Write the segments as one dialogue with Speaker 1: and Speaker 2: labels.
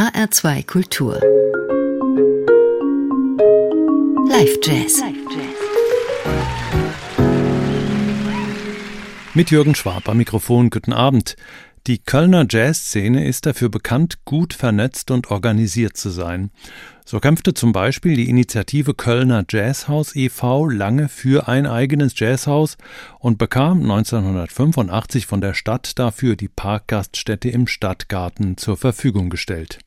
Speaker 1: HR2 Kultur. Live Jazz.
Speaker 2: Mit Jürgen Schwab am Mikrofon, guten Abend. Die Kölner Jazzszene ist dafür bekannt, gut vernetzt und organisiert zu sein. So kämpfte zum Beispiel die Initiative Kölner Jazzhaus e.V. lange für ein eigenes Jazzhaus und bekam 1985 von der Stadt dafür die Parkgaststätte im Stadtgarten zur Verfügung gestellt.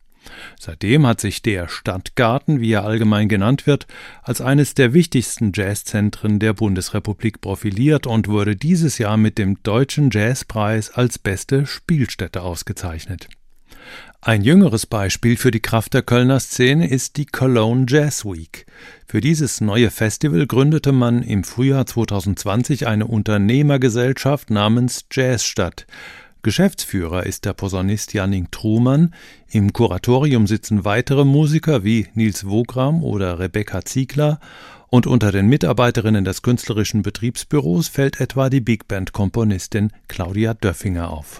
Speaker 2: Seitdem hat sich der Stadtgarten, wie er allgemein genannt wird, als eines der wichtigsten Jazzzentren der Bundesrepublik profiliert und wurde dieses Jahr mit dem Deutschen Jazzpreis als beste Spielstätte ausgezeichnet. Ein jüngeres Beispiel für die Kraft der Kölner Szene ist die Cologne Jazz Week. Für dieses neue Festival gründete man im Frühjahr 2020 eine Unternehmergesellschaft namens Jazzstadt. Geschäftsführer ist der Posaunist Janning Trumann. Im Kuratorium sitzen weitere Musiker wie Nils Wogram oder Rebecca Ziegler und unter den Mitarbeiterinnen des künstlerischen Betriebsbüros fällt etwa die Big Band Komponistin Claudia Döffinger auf.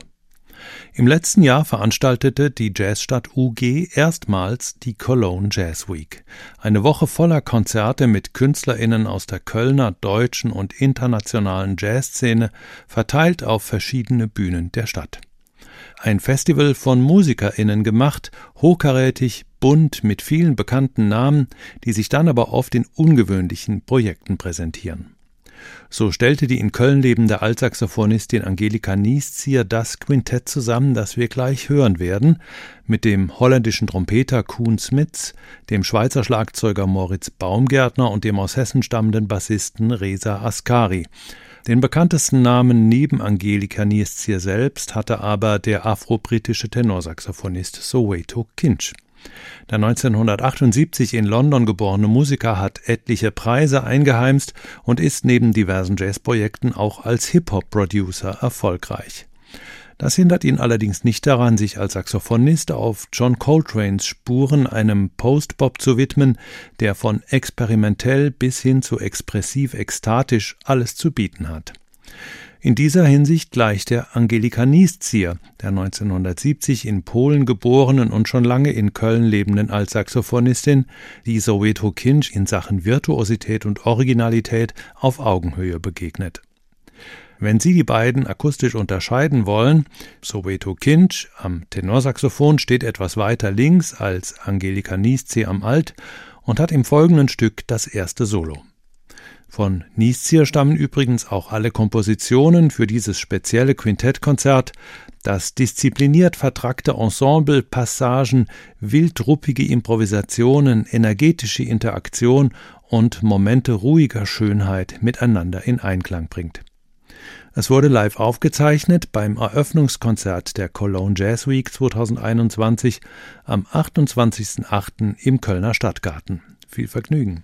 Speaker 2: Im letzten Jahr veranstaltete die Jazzstadt UG erstmals die Cologne Jazz Week. Eine Woche voller Konzerte mit KünstlerInnen aus der Kölner, deutschen und internationalen Jazzszene, verteilt auf verschiedene Bühnen der Stadt. Ein Festival von MusikerInnen gemacht, hochkarätig, bunt, mit vielen bekannten Namen, die sich dann aber oft in ungewöhnlichen Projekten präsentieren. So stellte die in Köln lebende Altsaxophonistin Angelika Nieszieher das Quintett zusammen, das wir gleich hören werden, mit dem holländischen Trompeter Kuhn Smits, dem Schweizer Schlagzeuger Moritz Baumgärtner und dem aus Hessen stammenden Bassisten Reza Askari. Den bekanntesten Namen neben Angelika Nieszieher selbst hatte aber der afro-britische Tenorsaxophonist Soweto Kinch. Der 1978 in London geborene Musiker hat etliche Preise eingeheimst und ist neben diversen Jazzprojekten auch als Hip-Hop-Producer erfolgreich. Das hindert ihn allerdings nicht daran, sich als Saxophonist auf John Coltranes Spuren einem Post-Bop zu widmen, der von experimentell bis hin zu expressiv ekstatisch alles zu bieten hat. In dieser Hinsicht gleicht er Angelika Nieszier, der 1970 in Polen geborenen und schon lange in Köln lebenden Altsaxophonistin, die Soweto Kinch in Sachen Virtuosität und Originalität auf Augenhöhe begegnet. Wenn Sie die beiden akustisch unterscheiden wollen, Soweto Kinch am Tenorsaxophon steht etwas weiter links als Angelika Nieszier am Alt und hat im folgenden Stück das erste Solo. Von Nieszier stammen übrigens auch alle Kompositionen für dieses spezielle Quintettkonzert, das diszipliniert vertrackte Ensemble, Passagen, wildruppige Improvisationen, energetische Interaktion und Momente ruhiger Schönheit miteinander in Einklang bringt. Es wurde live aufgezeichnet beim Eröffnungskonzert der Cologne Jazz Week 2021 am 28.08. im Kölner Stadtgarten. Viel Vergnügen.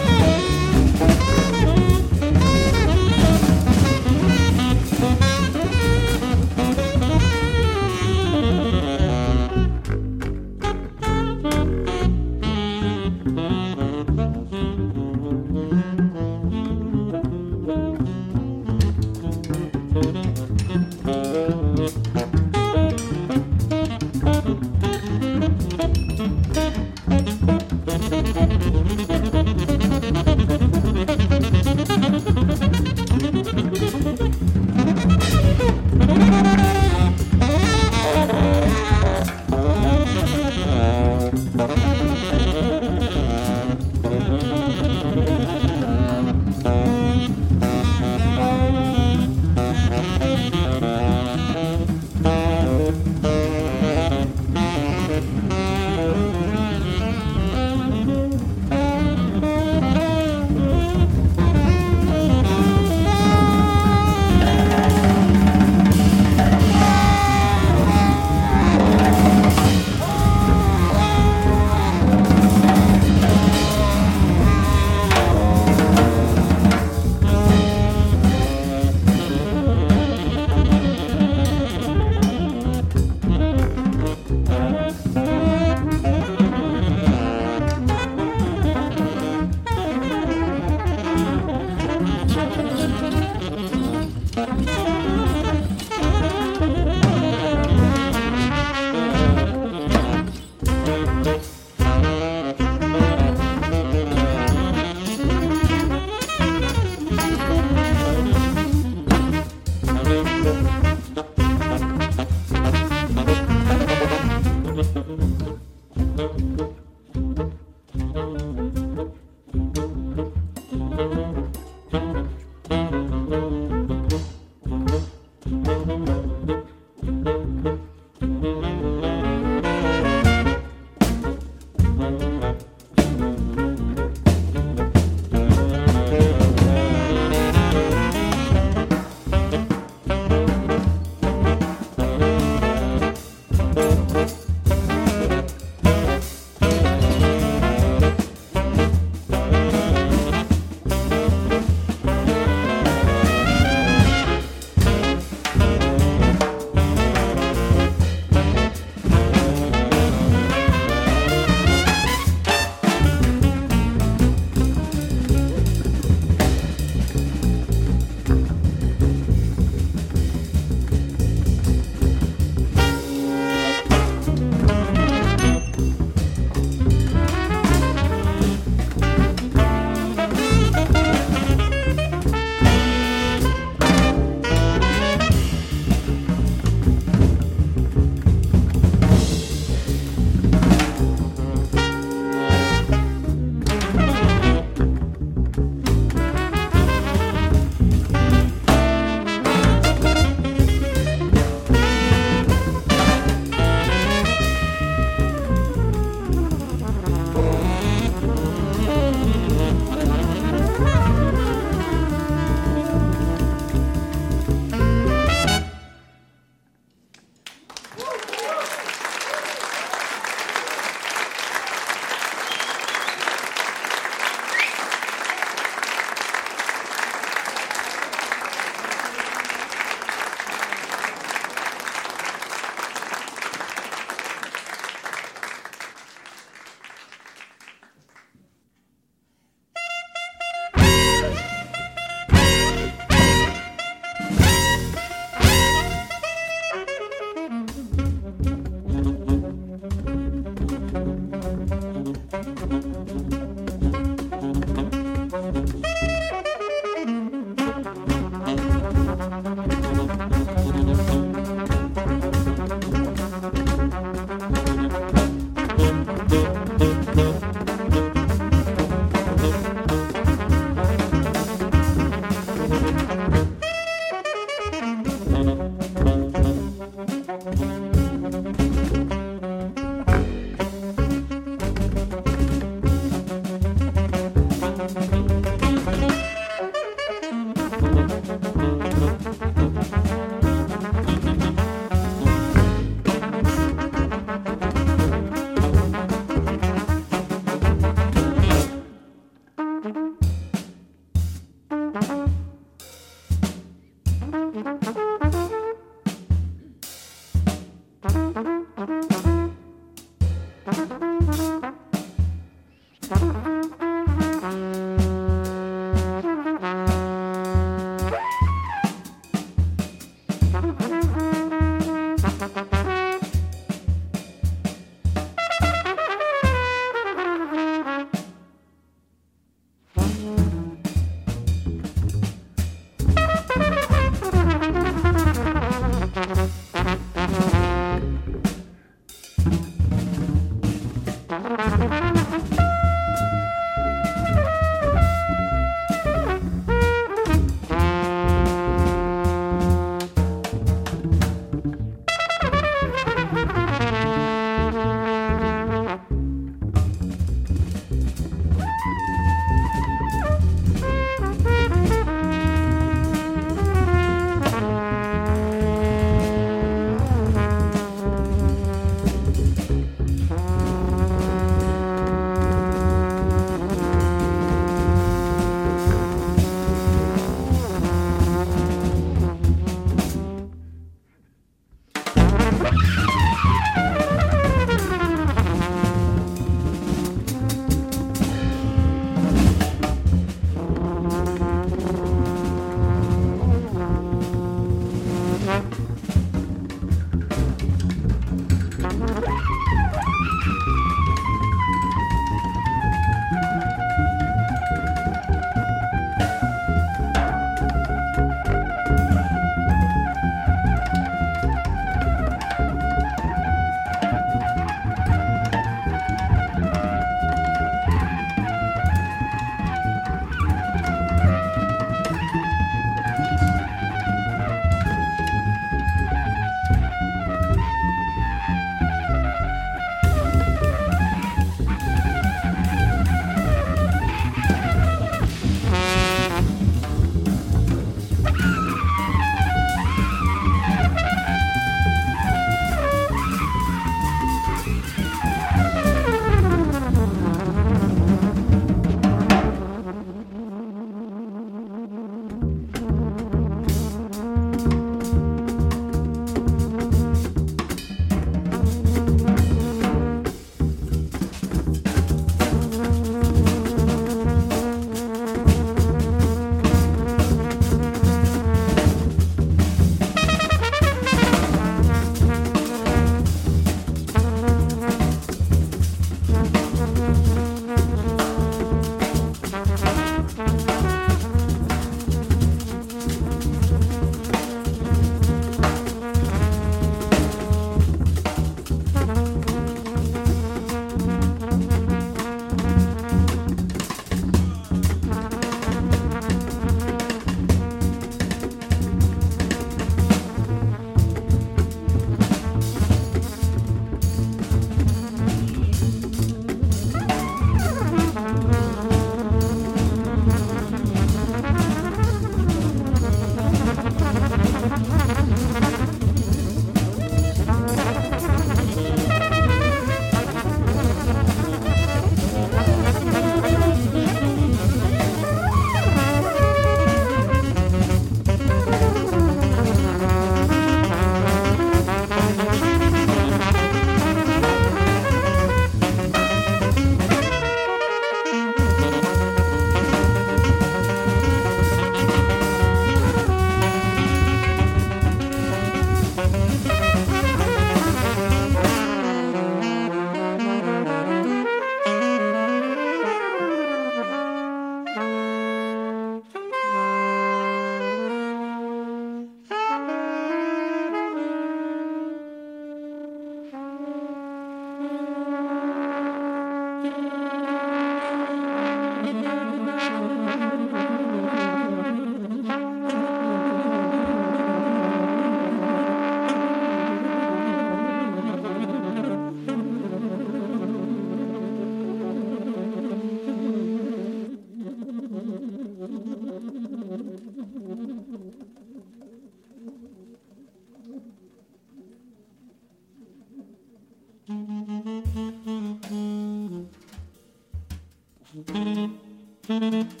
Speaker 3: Mm-hmm.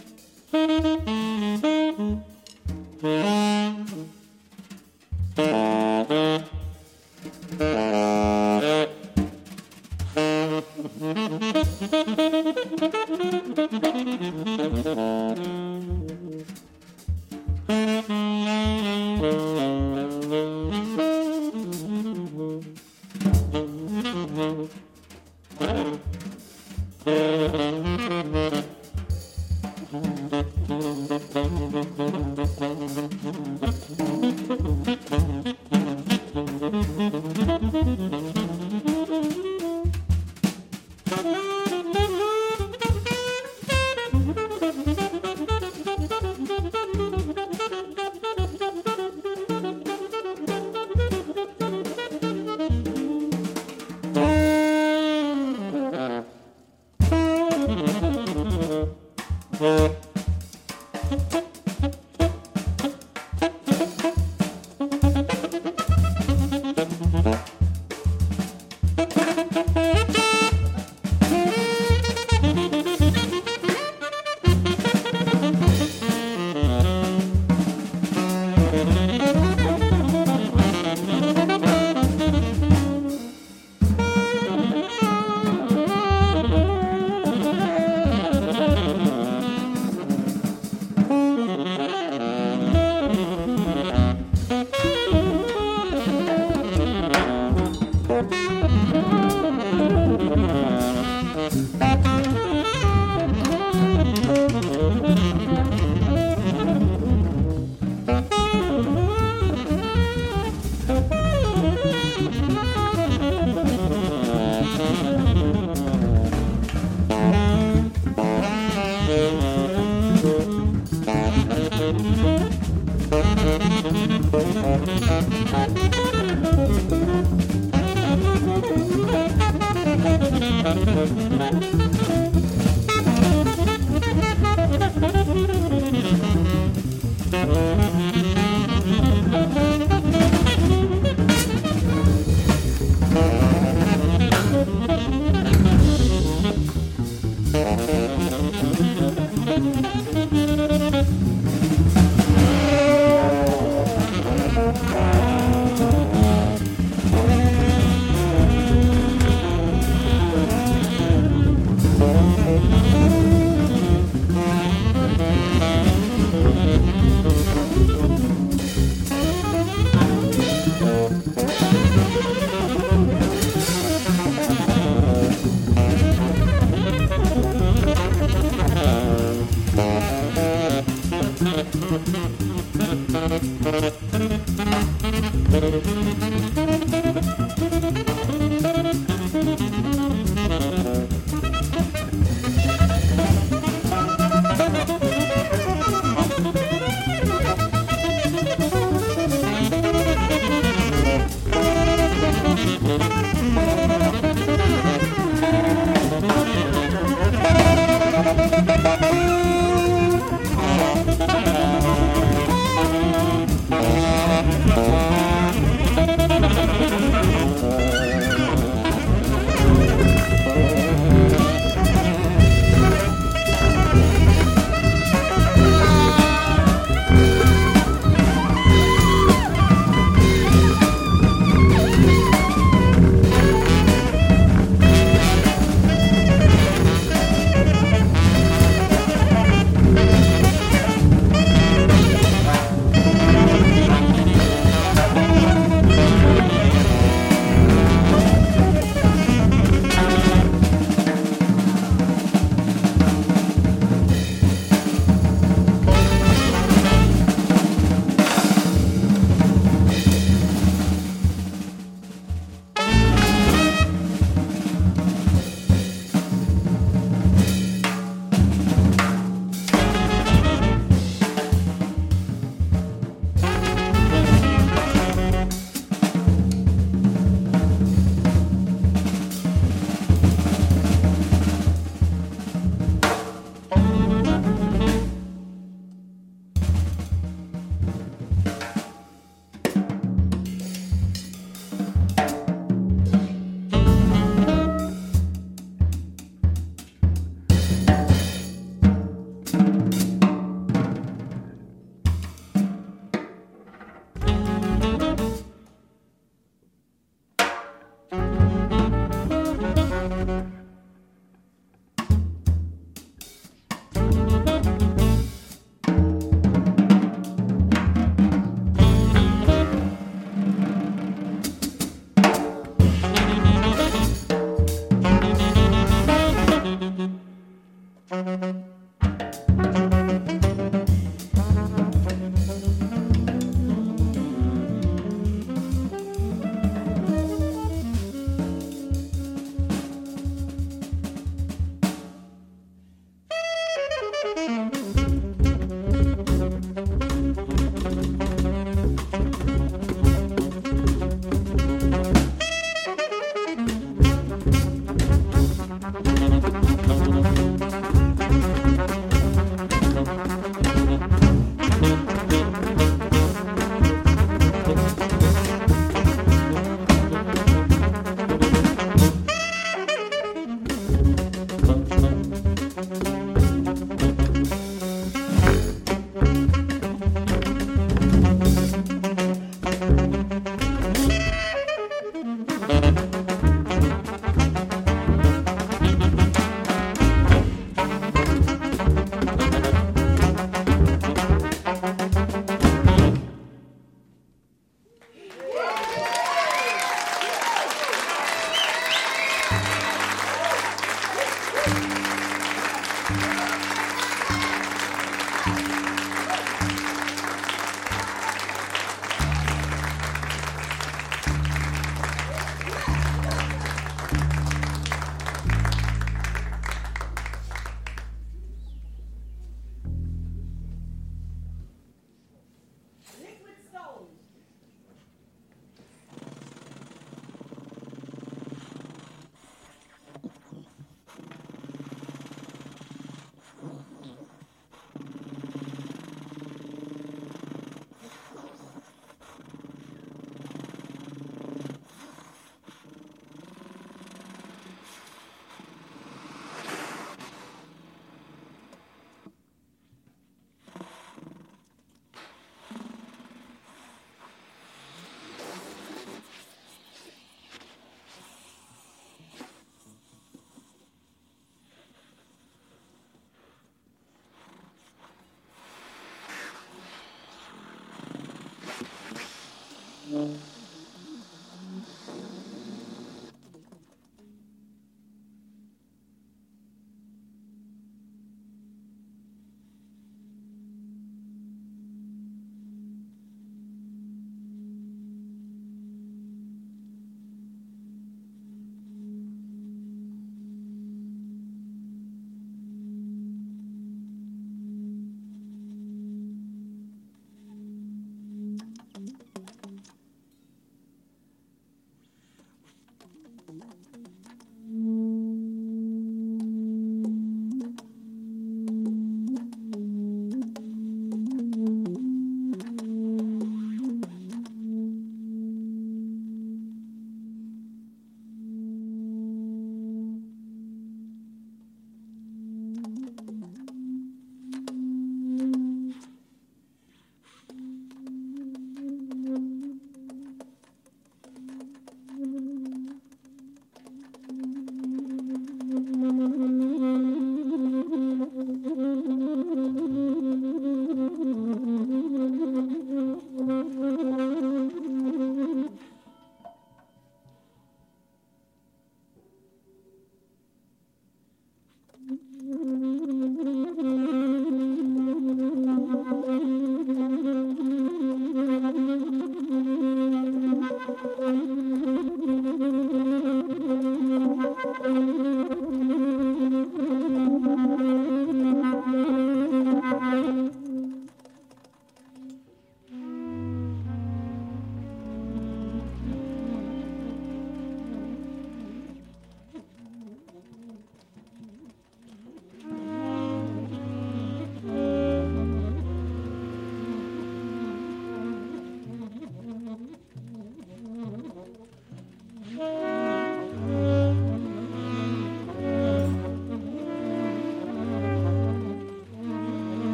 Speaker 3: 음.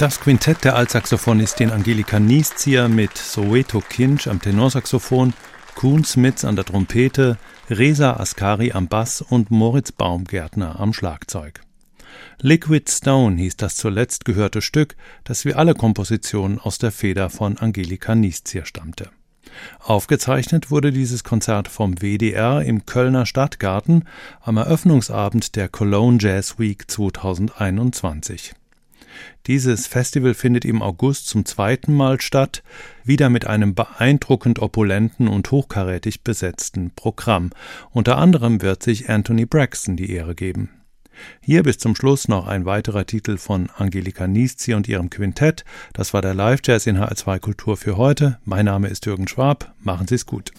Speaker 2: Das Quintett der Altsaxophonistin Angelika Nieszieher mit Soweto Kinch am Tenorsaxophon, Kuhn Smits an der Trompete, Reza Askari am Bass und Moritz Baumgärtner am Schlagzeug. Liquid Stone hieß das zuletzt gehörte Stück, das wie alle Kompositionen aus der Feder von Angelika Nieszieher stammte. Aufgezeichnet wurde dieses Konzert vom WDR im Kölner Stadtgarten am Eröffnungsabend der Cologne Jazz Week 2021. Dieses Festival findet im August zum zweiten Mal statt, wieder mit einem beeindruckend opulenten und hochkarätig besetzten Programm. Unter anderem wird sich Anthony Braxton die Ehre geben. Hier bis zum Schluss noch ein weiterer Titel von Angelika Nieszi und ihrem Quintett. Das war der Live-Jazz in HR2 Kultur für heute. Mein Name ist Jürgen Schwab. Machen Sie es gut.